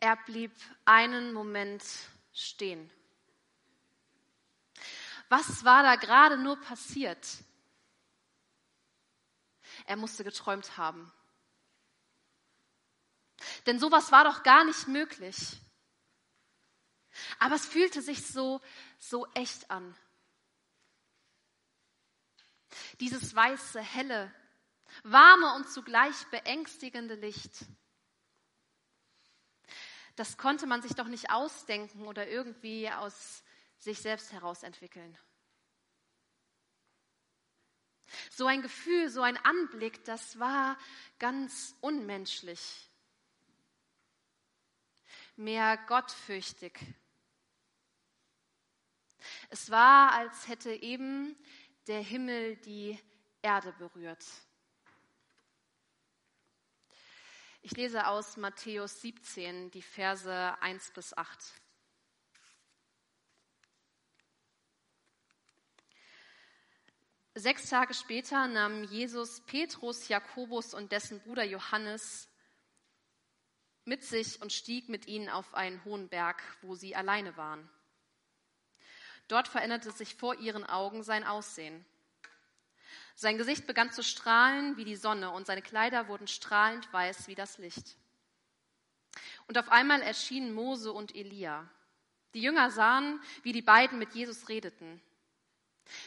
Er blieb einen Moment stehen. Was war da gerade nur passiert? Er musste geträumt haben. Denn sowas war doch gar nicht möglich. Aber es fühlte sich so, so echt an. Dieses weiße, helle, warme und zugleich beängstigende Licht. Das konnte man sich doch nicht ausdenken oder irgendwie aus sich selbst heraus entwickeln. So ein Gefühl, so ein Anblick, das war ganz unmenschlich. Mehr gottfürchtig. Es war, als hätte eben der Himmel die Erde berührt. Ich lese aus Matthäus 17 die Verse 1 bis 8. Sechs Tage später nahm Jesus Petrus, Jakobus und dessen Bruder Johannes mit sich und stieg mit ihnen auf einen hohen Berg, wo sie alleine waren. Dort veränderte sich vor ihren Augen sein Aussehen. Sein Gesicht begann zu strahlen wie die Sonne und seine Kleider wurden strahlend weiß wie das Licht. Und auf einmal erschienen Mose und Elia. Die Jünger sahen, wie die beiden mit Jesus redeten.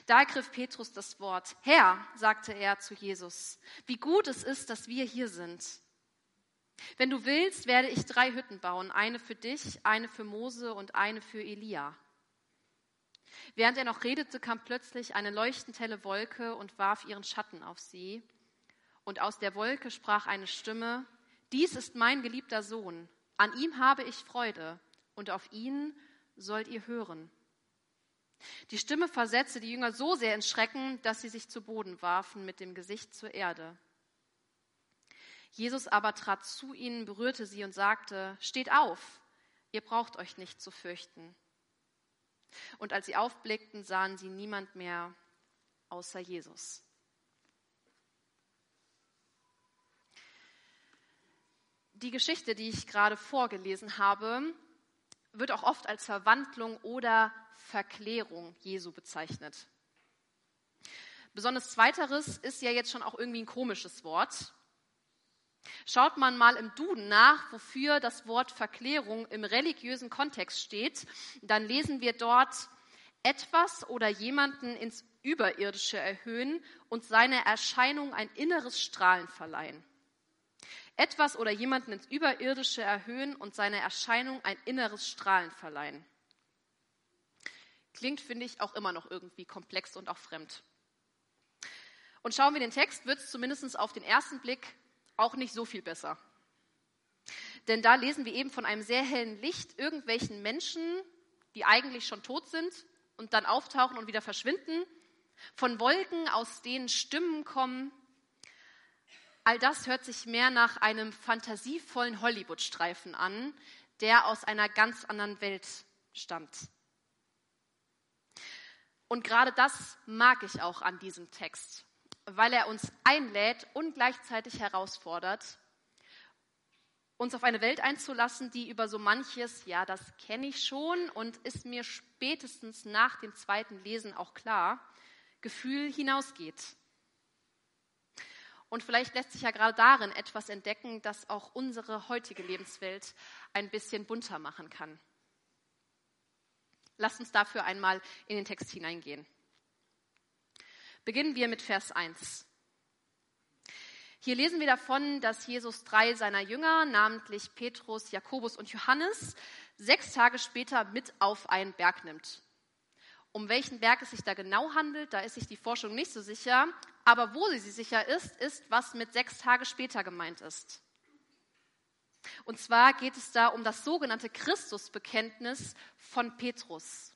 Da ergriff Petrus das Wort. Herr, sagte er zu Jesus, wie gut es ist, dass wir hier sind. Wenn du willst, werde ich drei Hütten bauen, eine für dich, eine für Mose und eine für Elia. Während er noch redete, kam plötzlich eine leuchtend helle Wolke und warf ihren Schatten auf sie. Und aus der Wolke sprach eine Stimme, dies ist mein geliebter Sohn, an ihm habe ich Freude, und auf ihn sollt ihr hören. Die Stimme versetzte die Jünger so sehr in Schrecken, dass sie sich zu Boden warfen mit dem Gesicht zur Erde. Jesus aber trat zu ihnen, berührte sie und sagte, Steht auf, ihr braucht euch nicht zu fürchten. Und als sie aufblickten, sahen sie niemand mehr außer Jesus. Die Geschichte, die ich gerade vorgelesen habe, wird auch oft als Verwandlung oder Verklärung Jesu bezeichnet. Besonders zweiteres ist ja jetzt schon auch irgendwie ein komisches Wort. Schaut man mal im Duden nach, wofür das Wort Verklärung im religiösen Kontext steht, dann lesen wir dort etwas oder jemanden ins Überirdische erhöhen und seine Erscheinung ein inneres Strahlen verleihen. Etwas oder jemanden ins Überirdische erhöhen und seine Erscheinung ein inneres Strahlen verleihen. Klingt, finde ich, auch immer noch irgendwie komplex und auch fremd. Und schauen wir den Text, wird es zumindest auf den ersten Blick auch nicht so viel besser. Denn da lesen wir eben von einem sehr hellen Licht irgendwelchen Menschen, die eigentlich schon tot sind und dann auftauchen und wieder verschwinden, von Wolken, aus denen Stimmen kommen. All das hört sich mehr nach einem fantasievollen Hollywood-Streifen an, der aus einer ganz anderen Welt stammt. Und gerade das mag ich auch an diesem Text weil er uns einlädt und gleichzeitig herausfordert, uns auf eine Welt einzulassen, die über so manches, ja, das kenne ich schon und ist mir spätestens nach dem zweiten Lesen auch klar, Gefühl hinausgeht. Und vielleicht lässt sich ja gerade darin etwas entdecken, das auch unsere heutige Lebenswelt ein bisschen bunter machen kann. Lasst uns dafür einmal in den Text hineingehen. Beginnen wir mit Vers 1. Hier lesen wir davon, dass Jesus drei seiner Jünger, namentlich Petrus, Jakobus und Johannes, sechs Tage später mit auf einen Berg nimmt. Um welchen Berg es sich da genau handelt, da ist sich die Forschung nicht so sicher. Aber wo sie sich sicher ist, ist, was mit sechs Tage später gemeint ist. Und zwar geht es da um das sogenannte Christusbekenntnis von Petrus.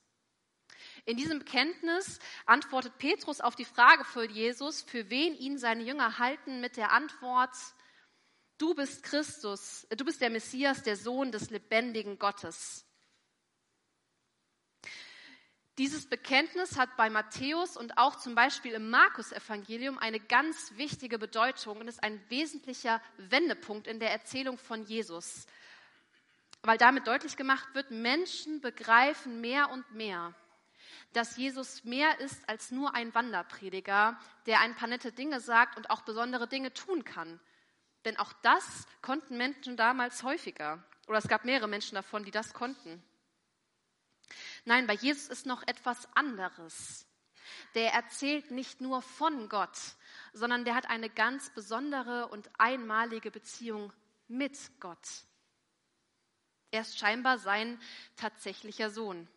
In diesem Bekenntnis antwortet Petrus auf die Frage für Jesus, für wen ihn seine Jünger halten, mit der Antwort, du bist Christus, du bist der Messias, der Sohn des lebendigen Gottes. Dieses Bekenntnis hat bei Matthäus und auch zum Beispiel im Markus-Evangelium eine ganz wichtige Bedeutung und ist ein wesentlicher Wendepunkt in der Erzählung von Jesus. weil damit deutlich gemacht wird, Menschen begreifen mehr und mehr, dass Jesus mehr ist als nur ein Wanderprediger, der ein paar nette Dinge sagt und auch besondere Dinge tun kann. Denn auch das konnten Menschen damals häufiger. Oder es gab mehrere Menschen davon, die das konnten. Nein, bei Jesus ist noch etwas anderes. Der erzählt nicht nur von Gott, sondern der hat eine ganz besondere und einmalige Beziehung mit Gott. Er ist scheinbar sein tatsächlicher Sohn.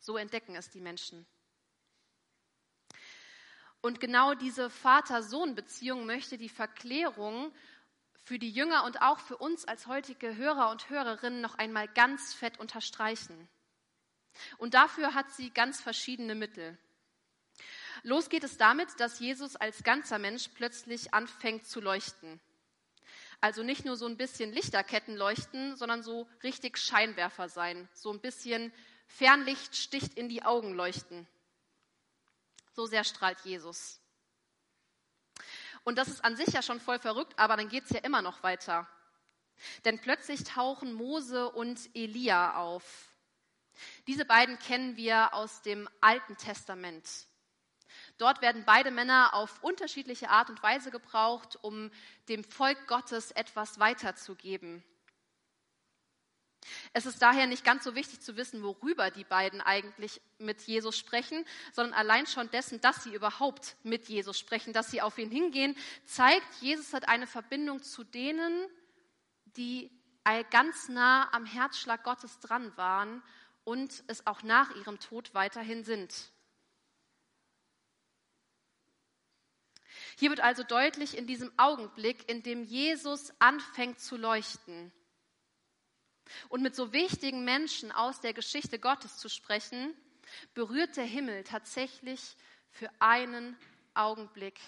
So entdecken es die Menschen. Und genau diese Vater-Sohn-Beziehung möchte die Verklärung für die Jünger und auch für uns als heutige Hörer und Hörerinnen noch einmal ganz fett unterstreichen. Und dafür hat sie ganz verschiedene Mittel. Los geht es damit, dass Jesus als ganzer Mensch plötzlich anfängt zu leuchten. Also nicht nur so ein bisschen Lichterketten leuchten, sondern so richtig Scheinwerfer sein. So ein bisschen Fernlicht sticht in die Augen leuchten. So sehr strahlt Jesus. Und das ist an sich ja schon voll verrückt, aber dann geht es ja immer noch weiter. Denn plötzlich tauchen Mose und Elia auf. Diese beiden kennen wir aus dem Alten Testament. Dort werden beide Männer auf unterschiedliche Art und Weise gebraucht, um dem Volk Gottes etwas weiterzugeben. Es ist daher nicht ganz so wichtig zu wissen, worüber die beiden eigentlich mit Jesus sprechen, sondern allein schon dessen, dass sie überhaupt mit Jesus sprechen, dass sie auf ihn hingehen, zeigt, Jesus hat eine Verbindung zu denen, die ganz nah am Herzschlag Gottes dran waren und es auch nach ihrem Tod weiterhin sind. Hier wird also deutlich in diesem Augenblick, in dem Jesus anfängt zu leuchten, und mit so wichtigen Menschen aus der Geschichte Gottes zu sprechen, berührt der Himmel tatsächlich für einen Augenblick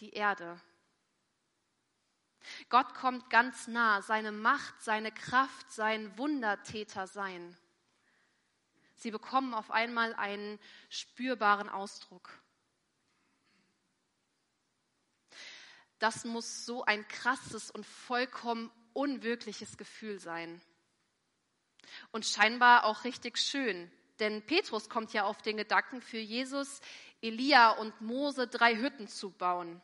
die Erde. Gott kommt ganz nah, seine Macht, seine Kraft, sein Wundertäter sein. Sie bekommen auf einmal einen spürbaren Ausdruck. Das muss so ein krasses und vollkommen unwirkliches Gefühl sein und scheinbar auch richtig schön. Denn Petrus kommt ja auf den Gedanken, für Jesus, Elia und Mose drei Hütten zu bauen.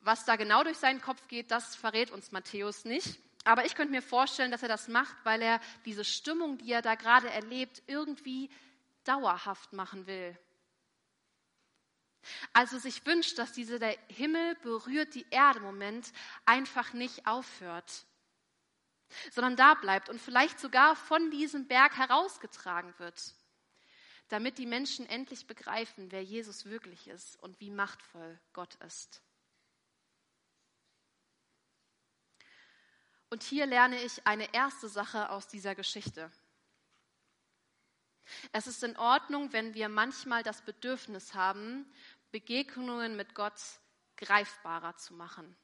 Was da genau durch seinen Kopf geht, das verrät uns Matthäus nicht. Aber ich könnte mir vorstellen, dass er das macht, weil er diese Stimmung, die er da gerade erlebt, irgendwie dauerhaft machen will. Also sich wünscht, dass dieser der Himmel berührt die Erde Moment einfach nicht aufhört sondern da bleibt und vielleicht sogar von diesem Berg herausgetragen wird, damit die Menschen endlich begreifen, wer Jesus wirklich ist und wie machtvoll Gott ist. Und hier lerne ich eine erste Sache aus dieser Geschichte. Es ist in Ordnung, wenn wir manchmal das Bedürfnis haben, Begegnungen mit Gott greifbarer zu machen.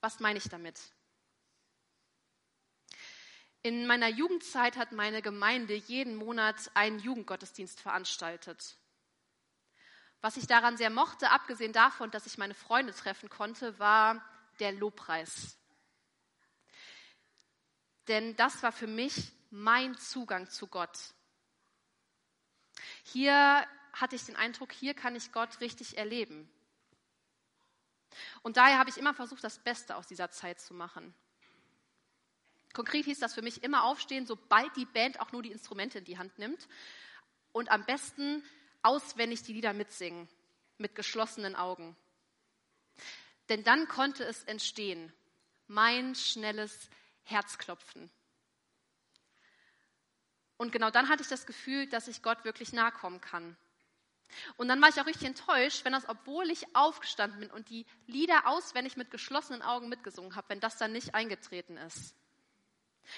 Was meine ich damit? In meiner Jugendzeit hat meine Gemeinde jeden Monat einen Jugendgottesdienst veranstaltet. Was ich daran sehr mochte, abgesehen davon, dass ich meine Freunde treffen konnte, war der Lobpreis. Denn das war für mich mein Zugang zu Gott. Hier hatte ich den Eindruck, hier kann ich Gott richtig erleben. Und daher habe ich immer versucht, das Beste aus dieser Zeit zu machen. Konkret hieß das für mich immer aufstehen, sobald die Band auch nur die Instrumente in die Hand nimmt und am besten auswendig die Lieder mitsingen, mit geschlossenen Augen. Denn dann konnte es entstehen, mein schnelles Herzklopfen. Und genau dann hatte ich das Gefühl, dass ich Gott wirklich nahe kommen kann. Und dann war ich auch richtig enttäuscht, wenn das, obwohl ich aufgestanden bin und die Lieder auswendig mit geschlossenen Augen mitgesungen habe, wenn das dann nicht eingetreten ist.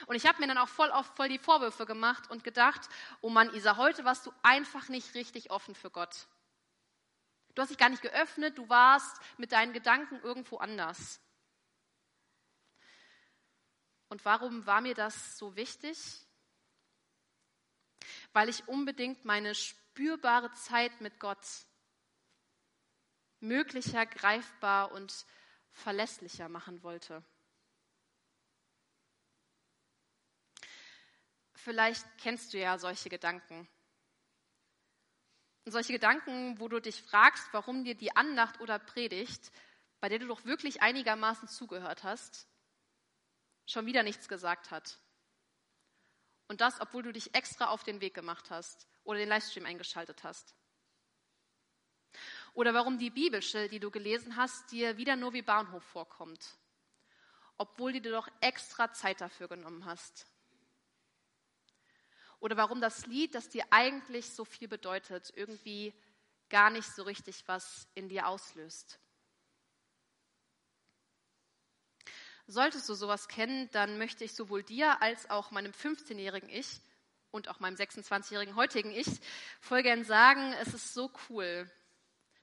Und ich habe mir dann auch voll oft voll die Vorwürfe gemacht und gedacht, oh Mann, Isa, heute warst du einfach nicht richtig offen für Gott. Du hast dich gar nicht geöffnet, du warst mit deinen Gedanken irgendwo anders. Und warum war mir das so wichtig? Weil ich unbedingt meine spürbare Zeit mit Gott möglicher, greifbar und verlässlicher machen wollte. Vielleicht kennst du ja solche Gedanken. Und solche Gedanken, wo du dich fragst, warum dir die Andacht oder Predigt, bei der du doch wirklich einigermaßen zugehört hast, schon wieder nichts gesagt hat. Und das, obwohl du dich extra auf den Weg gemacht hast oder den Livestream eingeschaltet hast. Oder warum die Bibelstelle, die du gelesen hast, dir wieder nur wie Bahnhof vorkommt, obwohl du dir doch extra Zeit dafür genommen hast. Oder warum das Lied, das dir eigentlich so viel bedeutet, irgendwie gar nicht so richtig was in dir auslöst. Solltest du sowas kennen, dann möchte ich sowohl dir als auch meinem 15-jährigen Ich und auch meinem 26-jährigen heutigen Ich voll gern sagen, es ist so cool,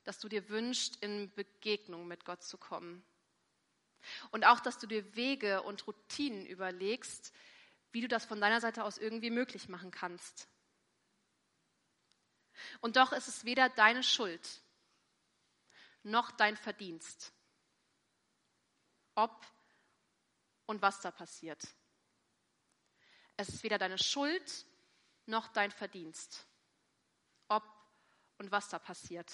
dass du dir wünschst, in Begegnung mit Gott zu kommen. Und auch, dass du dir Wege und Routinen überlegst, wie du das von deiner Seite aus irgendwie möglich machen kannst. Und doch ist es weder deine Schuld noch dein Verdienst, ob und was da passiert. Es ist weder deine Schuld noch dein Verdienst, ob und was da passiert.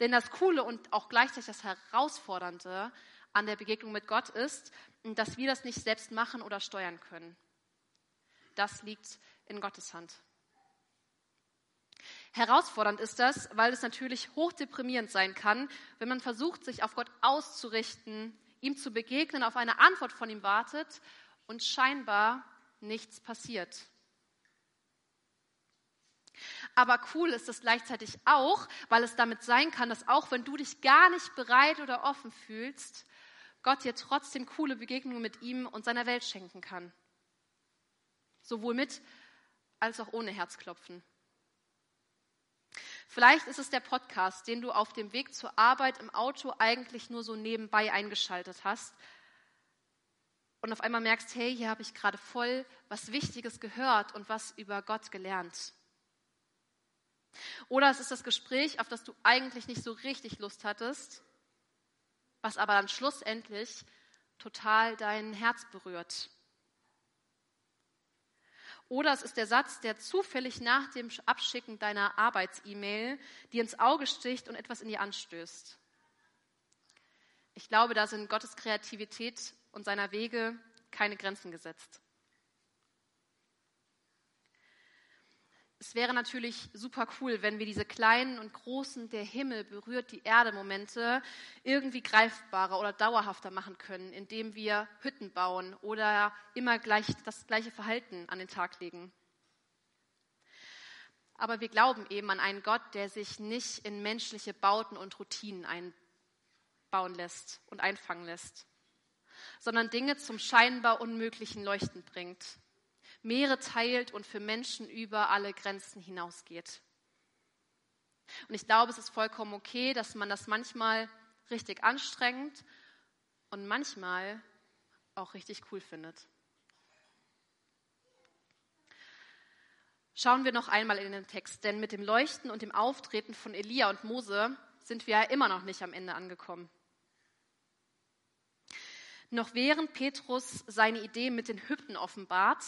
Denn das Coole und auch gleichzeitig das Herausfordernde an der Begegnung mit Gott ist, dass wir das nicht selbst machen oder steuern können. Das liegt in Gottes Hand. Herausfordernd ist das, weil es natürlich hochdeprimierend sein kann, wenn man versucht, sich auf Gott auszurichten, ihm zu begegnen, auf eine Antwort von ihm wartet und scheinbar nichts passiert. Aber cool ist es gleichzeitig auch, weil es damit sein kann, dass auch wenn du dich gar nicht bereit oder offen fühlst, Gott dir trotzdem coole Begegnungen mit ihm und seiner Welt schenken kann. Sowohl mit als auch ohne Herzklopfen. Vielleicht ist es der Podcast, den du auf dem Weg zur Arbeit im Auto eigentlich nur so nebenbei eingeschaltet hast und auf einmal merkst, hey, hier habe ich gerade voll was Wichtiges gehört und was über Gott gelernt. Oder es ist das Gespräch, auf das du eigentlich nicht so richtig Lust hattest, was aber dann schlussendlich total dein Herz berührt. Oder es ist der Satz, der zufällig nach dem Abschicken deiner Arbeits-E-Mail dir ins Auge sticht und etwas in dir anstößt. Ich glaube, da sind Gottes Kreativität und seiner Wege keine Grenzen gesetzt. es wäre natürlich super cool, wenn wir diese kleinen und großen, der Himmel berührt die Erde Momente irgendwie greifbarer oder dauerhafter machen können, indem wir Hütten bauen oder immer gleich das gleiche Verhalten an den Tag legen. Aber wir glauben eben an einen Gott, der sich nicht in menschliche Bauten und Routinen einbauen lässt und einfangen lässt, sondern Dinge zum scheinbar Unmöglichen leuchten bringt Meere teilt und für Menschen über alle Grenzen hinausgeht. Und ich glaube, es ist vollkommen okay, dass man das manchmal richtig anstrengend und manchmal auch richtig cool findet. Schauen wir noch einmal in den Text, denn mit dem Leuchten und dem Auftreten von Elia und Mose sind wir ja immer noch nicht am Ende angekommen. Noch während Petrus seine Idee mit den Hütten offenbart,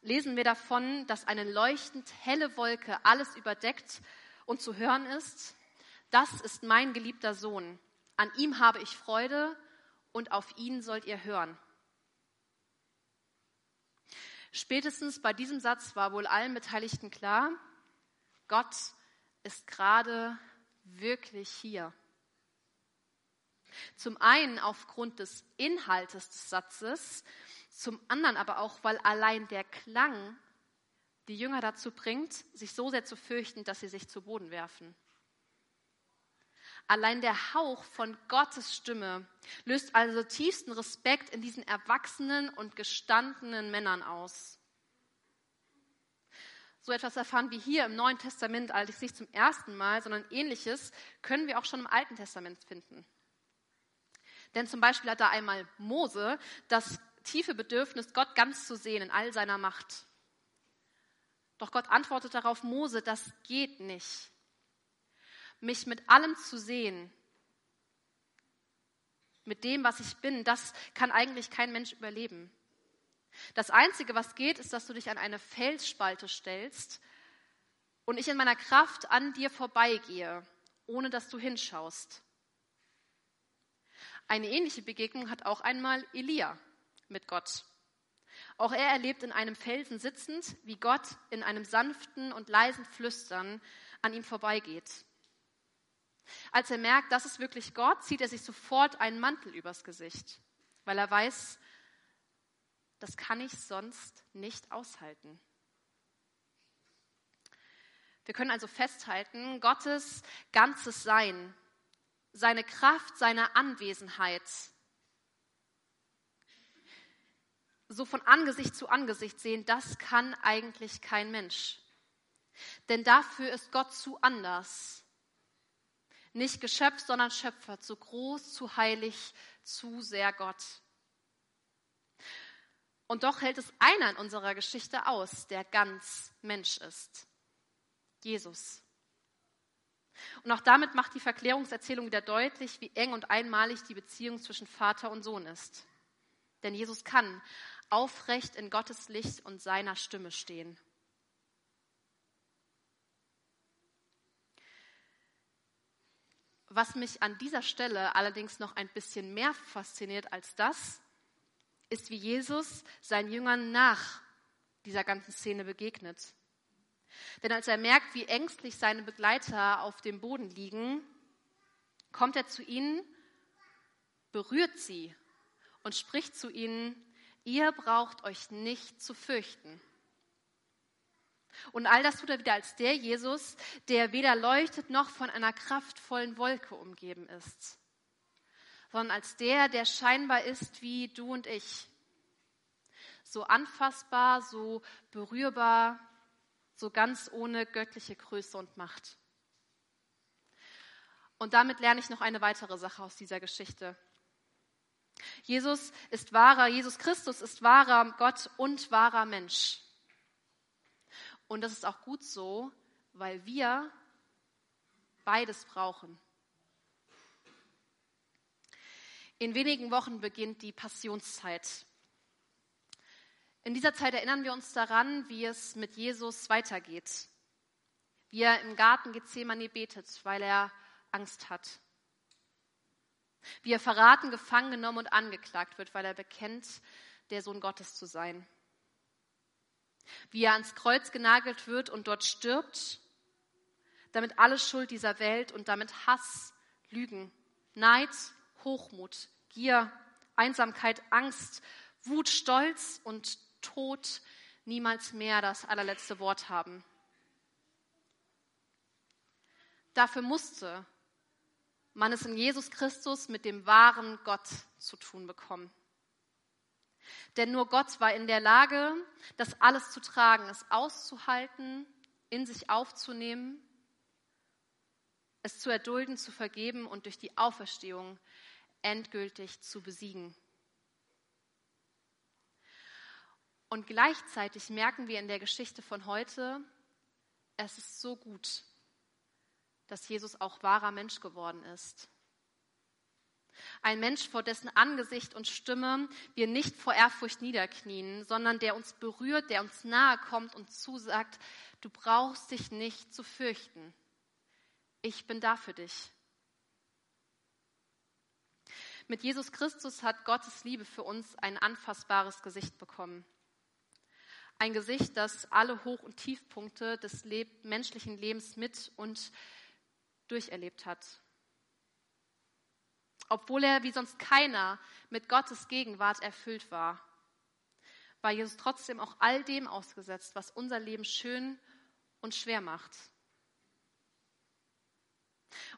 lesen wir davon, dass eine leuchtend helle Wolke alles überdeckt und zu hören ist, das ist mein geliebter Sohn, an ihm habe ich Freude und auf ihn sollt ihr hören. Spätestens bei diesem Satz war wohl allen Beteiligten klar, Gott ist gerade wirklich hier. Zum einen aufgrund des Inhaltes des Satzes, zum anderen aber auch, weil allein der Klang die Jünger dazu bringt, sich so sehr zu fürchten, dass sie sich zu Boden werfen. Allein der Hauch von Gottes Stimme löst also tiefsten Respekt in diesen erwachsenen und gestandenen Männern aus. So etwas erfahren wir hier im Neuen Testament allerdings nicht zum ersten Mal, sondern ähnliches können wir auch schon im Alten Testament finden. Denn zum Beispiel hat da einmal Mose das tiefe Bedürfnis, Gott ganz zu sehen in all seiner Macht. Doch Gott antwortet darauf, Mose, das geht nicht. Mich mit allem zu sehen, mit dem, was ich bin, das kann eigentlich kein Mensch überleben. Das Einzige, was geht, ist, dass du dich an eine Felsspalte stellst und ich in meiner Kraft an dir vorbeigehe, ohne dass du hinschaust. Eine ähnliche Begegnung hat auch einmal Elia mit Gott. Auch er erlebt in einem Felsen sitzend, wie Gott in einem sanften und leisen Flüstern an ihm vorbeigeht. Als er merkt, das ist wirklich Gott, zieht er sich sofort einen Mantel übers Gesicht, weil er weiß, das kann ich sonst nicht aushalten. Wir können also festhalten, Gottes ganzes Sein, seine Kraft, seine Anwesenheit, so von Angesicht zu Angesicht sehen, das kann eigentlich kein Mensch. Denn dafür ist Gott zu anders. Nicht Geschöpf, sondern Schöpfer, zu groß, zu heilig, zu sehr Gott. Und doch hält es einer in unserer Geschichte aus, der ganz Mensch ist. Jesus. Und auch damit macht die Verklärungserzählung wieder deutlich, wie eng und einmalig die Beziehung zwischen Vater und Sohn ist. Denn Jesus kann aufrecht in Gottes Licht und seiner Stimme stehen. Was mich an dieser Stelle allerdings noch ein bisschen mehr fasziniert als das, ist, wie Jesus seinen Jüngern nach dieser ganzen Szene begegnet. Denn als er merkt, wie ängstlich seine Begleiter auf dem Boden liegen, kommt er zu ihnen, berührt sie und spricht zu ihnen, ihr braucht euch nicht zu fürchten. Und all das tut er wieder als der Jesus, der weder leuchtet noch von einer kraftvollen Wolke umgeben ist, sondern als der, der scheinbar ist wie du und ich. So anfassbar, so berührbar, so ganz ohne göttliche Größe und Macht. Und damit lerne ich noch eine weitere Sache aus dieser Geschichte. Jesus ist wahrer, Jesus Christus ist wahrer Gott und wahrer Mensch. Und das ist auch gut so, weil wir beides brauchen. In wenigen Wochen beginnt die Passionszeit. In dieser Zeit erinnern wir uns daran, wie es mit Jesus weitergeht. Wie er im Garten Gethsemane betet, weil er Angst hat. Wie er verraten, gefangen genommen und angeklagt wird, weil er bekennt, der Sohn Gottes zu sein wie er ans Kreuz genagelt wird und dort stirbt, damit alle Schuld dieser Welt und damit Hass, Lügen, Neid, Hochmut, Gier, Einsamkeit, Angst, Wut, Stolz und Tod niemals mehr das allerletzte Wort haben. Dafür musste man es in Jesus Christus mit dem wahren Gott zu tun bekommen. Denn nur Gott war in der Lage, das alles zu tragen, es auszuhalten, in sich aufzunehmen, es zu erdulden, zu vergeben und durch die Auferstehung endgültig zu besiegen. Und gleichzeitig merken wir in der Geschichte von heute, es ist so gut, dass Jesus auch wahrer Mensch geworden ist. Ein Mensch, vor dessen Angesicht und Stimme wir nicht vor Ehrfurcht niederknien, sondern der uns berührt, der uns nahe kommt und zusagt, du brauchst dich nicht zu fürchten. Ich bin da für dich. Mit Jesus Christus hat Gottes Liebe für uns ein anfassbares Gesicht bekommen. Ein Gesicht, das alle Hoch- und Tiefpunkte des menschlichen Lebens mit und durcherlebt hat obwohl er wie sonst keiner mit Gottes Gegenwart erfüllt war, war Jesus trotzdem auch all dem ausgesetzt, was unser Leben schön und schwer macht.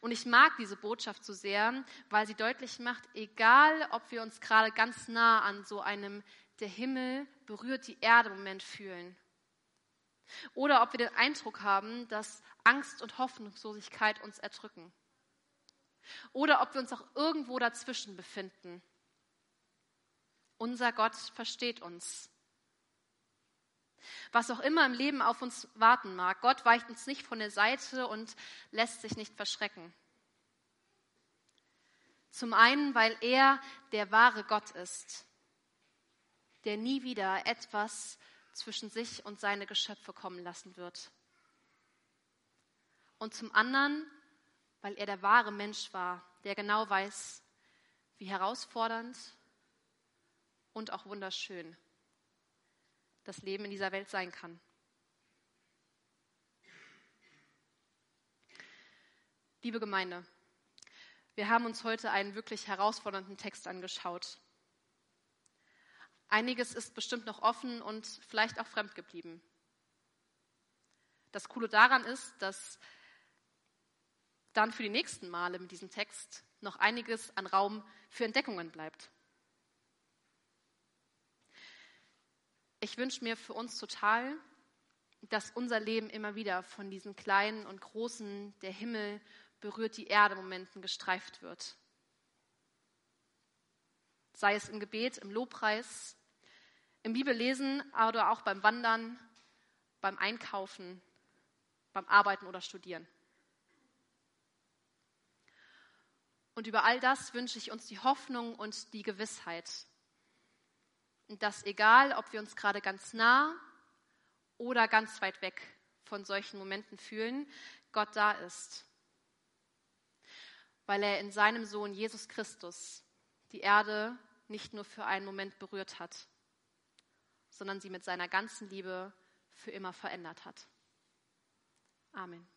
Und ich mag diese Botschaft so sehr, weil sie deutlich macht, egal ob wir uns gerade ganz nah an so einem der Himmel berührt die Erde Moment fühlen oder ob wir den Eindruck haben, dass Angst und Hoffnungslosigkeit uns erdrücken oder ob wir uns auch irgendwo dazwischen befinden. Unser Gott versteht uns. Was auch immer im Leben auf uns warten mag, Gott weicht uns nicht von der Seite und lässt sich nicht verschrecken. Zum einen, weil er der wahre Gott ist, der nie wieder etwas zwischen sich und seine Geschöpfe kommen lassen wird. Und zum anderen, weil er der wahre Mensch war, der genau weiß, wie herausfordernd und auch wunderschön das Leben in dieser Welt sein kann. Liebe Gemeinde, wir haben uns heute einen wirklich herausfordernden Text angeschaut. Einiges ist bestimmt noch offen und vielleicht auch fremd geblieben. Das Coole daran ist, dass dann für die nächsten Male mit diesem Text noch einiges an Raum für Entdeckungen bleibt. Ich wünsche mir für uns total, dass unser Leben immer wieder von diesen kleinen und großen, der Himmel berührt die Erde Momenten gestreift wird. Sei es im Gebet, im Lobpreis, im Bibellesen oder auch beim Wandern, beim Einkaufen, beim Arbeiten oder Studieren. Und über all das wünsche ich uns die Hoffnung und die Gewissheit, dass egal, ob wir uns gerade ganz nah oder ganz weit weg von solchen Momenten fühlen, Gott da ist weil er in seinem Sohn Jesus Christus die Erde nicht nur für einen Moment berührt hat, sondern sie mit seiner ganzen Liebe für immer verändert hat. Amen.